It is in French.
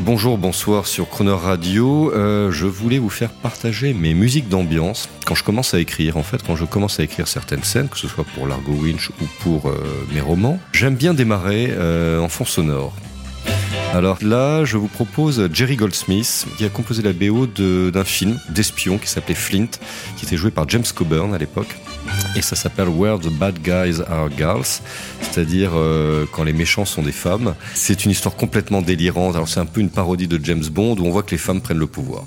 Bonjour, bonsoir sur Croner Radio. Euh, je voulais vous faire partager mes musiques d'ambiance quand je commence à écrire. En fait, quand je commence à écrire certaines scènes, que ce soit pour Largo Winch ou pour euh, mes romans, j'aime bien démarrer euh, en fond sonore. Alors là, je vous propose Jerry Goldsmith, qui a composé la BO d'un film d'espion qui s'appelait Flint, qui était joué par James Coburn à l'époque. Et ça s'appelle Where the Bad Guys Are Girls, c'est-à-dire euh, quand les méchants sont des femmes. C'est une histoire complètement délirante. Alors c'est un peu une parodie de James Bond où on voit que les femmes prennent le pouvoir.